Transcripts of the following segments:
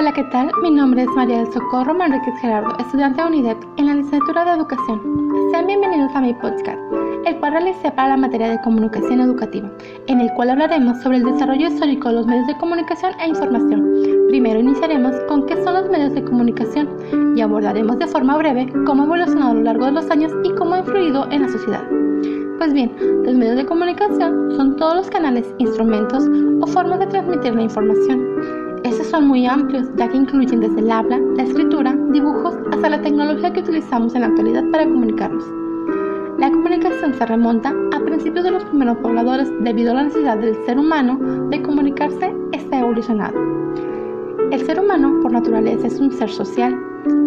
Hola, ¿qué tal? Mi nombre es María del Socorro Manríquez Gerardo, estudiante de UNIDEP en la licenciatura de Educación. Sean bienvenidos a mi podcast, el cual realicé para la materia de comunicación educativa, en el cual hablaremos sobre el desarrollo histórico de los medios de comunicación e información. Primero iniciaremos con qué son los medios de comunicación y abordaremos de forma breve cómo ha evolucionado a lo largo de los años y cómo ha influido en la sociedad. Pues bien, los medios de comunicación son todos los canales, instrumentos o formas de transmitir la información estos son muy amplios, ya que incluyen desde el habla, la escritura, dibujos, hasta la tecnología que utilizamos en la actualidad para comunicarnos. La comunicación se remonta a principios de los primeros pobladores debido a la necesidad del ser humano de comunicarse está evolucionado. El ser humano, por naturaleza, es un ser social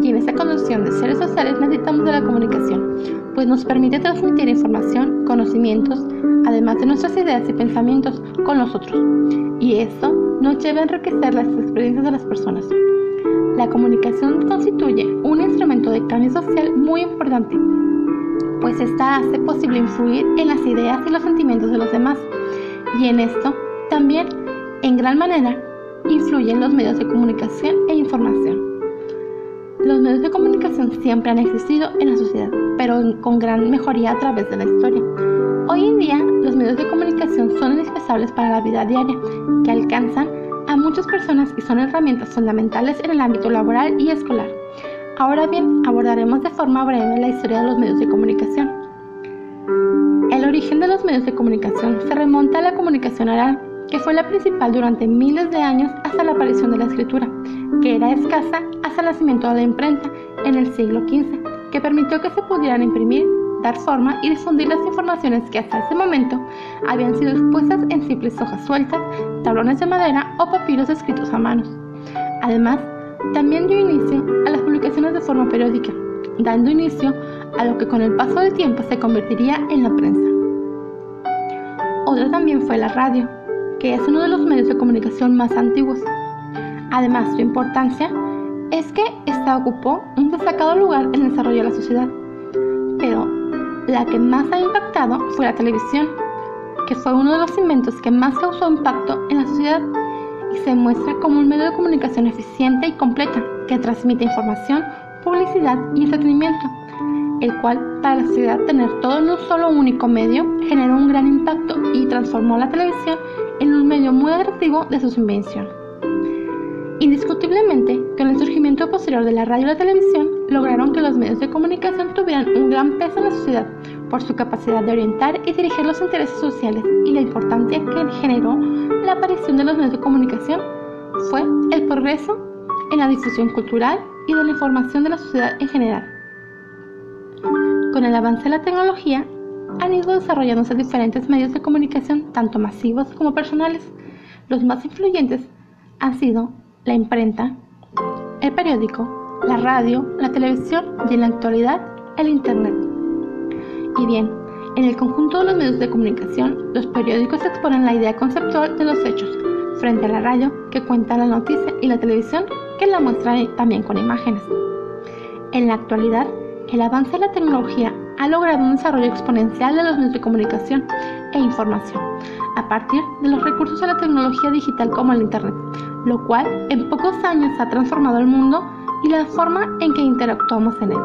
y en esta condición de seres sociales necesitamos de la comunicación, pues nos permite transmitir información, conocimientos, además de nuestras ideas y pensamientos con los otros. Y esto nos lleva a enriquecer las experiencias de las personas. La comunicación constituye un instrumento de cambio social muy importante, pues esta hace posible influir en las ideas y los sentimientos de los demás, y en esto también, en gran manera, influyen los medios de comunicación e información. Los medios de comunicación siempre han existido en la sociedad, pero con gran mejoría a través de la historia. Hoy en día, los medios de comunicación son indispensables para la vida diaria, que alcanzan a muchas personas y son herramientas fundamentales en el ámbito laboral y escolar. Ahora bien, abordaremos de forma breve la historia de los medios de comunicación. El origen de los medios de comunicación se remonta a la comunicación oral, que fue la principal durante miles de años hasta la aparición de la escritura, que era escasa hasta el nacimiento de la imprenta en el siglo XV, que permitió que se pudieran imprimir dar forma y difundir las informaciones que hasta ese momento habían sido expuestas en simples hojas sueltas, tablones de madera o papiros escritos a manos. Además, también dio inicio a las publicaciones de forma periódica, dando inicio a lo que con el paso del tiempo se convertiría en la prensa. Otra también fue la radio, que es uno de los medios de comunicación más antiguos. Además, su importancia es que ésta ocupó un destacado lugar en el desarrollo de la sociedad. La que más ha impactado fue la televisión, que fue uno de los inventos que más causó impacto en la sociedad y se muestra como un medio de comunicación eficiente y completa que transmite información, publicidad y entretenimiento, el cual para la sociedad tener todo en un solo único medio generó un gran impacto y transformó la televisión en un medio muy atractivo de su invención. Indiscutiblemente, con el surgimiento posterior de la radio y la televisión, lograron que los medios de comunicación tuvieran un gran peso en la sociedad por su capacidad de orientar y dirigir los intereses sociales y la importancia que generó la aparición de los medios de comunicación fue el progreso en la difusión cultural y de la información de la sociedad en general. Con el avance de la tecnología, han ido desarrollándose diferentes medios de comunicación, tanto masivos como personales. Los más influyentes han sido la imprenta, el periódico, la radio, la televisión y en la actualidad el Internet. Y bien, en el conjunto de los medios de comunicación, los periódicos exponen la idea conceptual de los hechos, frente a la radio que cuenta la noticia y la televisión que la muestra también con imágenes. En la actualidad, el avance de la tecnología ha logrado un desarrollo exponencial de los medios de comunicación e información, a partir de los recursos de la tecnología digital como el Internet, lo cual en pocos años ha transformado el mundo y la forma en que interactuamos en él.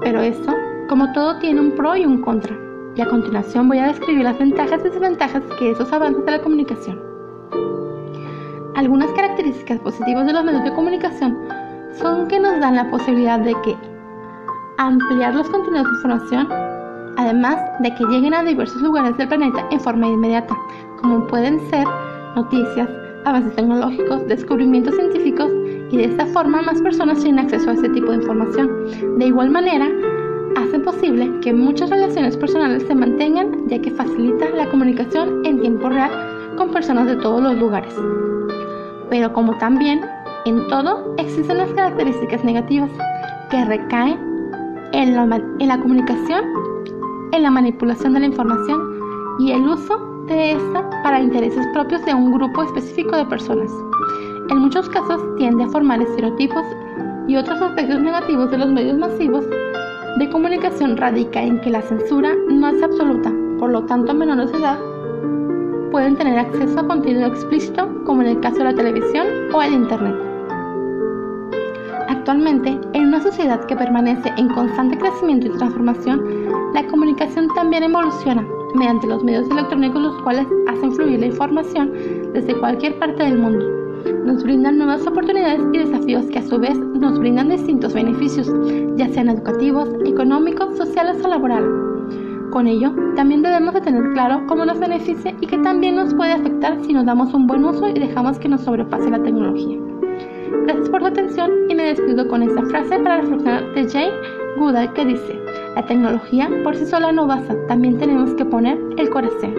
Pero esto, como todo, tiene un pro y un contra, y a continuación voy a describir las ventajas y desventajas que esos avances de la comunicación. Algunas características positivas de los medios de comunicación son que nos dan la posibilidad de que ampliar los contenidos de información, además de que lleguen a diversos lugares del planeta en forma inmediata, como pueden ser noticias, avances tecnológicos, descubrimientos científicos y de esta forma más personas tienen acceso a este tipo de información. De igual manera, hace posible que muchas relaciones personales se mantengan ya que facilita la comunicación en tiempo real con personas de todos los lugares. Pero como también en todo existen las características negativas que recaen en la, en la comunicación, en la manipulación de la información y el uso de esta para intereses propios de un grupo específico de personas. En muchos casos tiende a formar estereotipos y otros aspectos negativos de los medios masivos de comunicación radica en que la censura no es absoluta, por lo tanto menores de edad pueden tener acceso a contenido explícito como en el caso de la televisión o el Internet. Actualmente, en una sociedad que permanece en constante crecimiento y transformación, la comunicación también evoluciona mediante los medios electrónicos los cuales hacen fluir la información desde cualquier parte del mundo. Nos brindan nuevas oportunidades y desafíos que a su vez nos brindan distintos beneficios, ya sean educativos, económicos, sociales o laborales. Con ello, también debemos de tener claro cómo nos beneficia y que también nos puede afectar si nos damos un buen uso y dejamos que nos sobrepase la tecnología. Gracias por su atención y me despido con esta frase para reflexionar de Jane Goodall que dice, la tecnología por sí sola no basta, también tenemos que poner el corazón.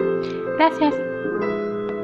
Gracias.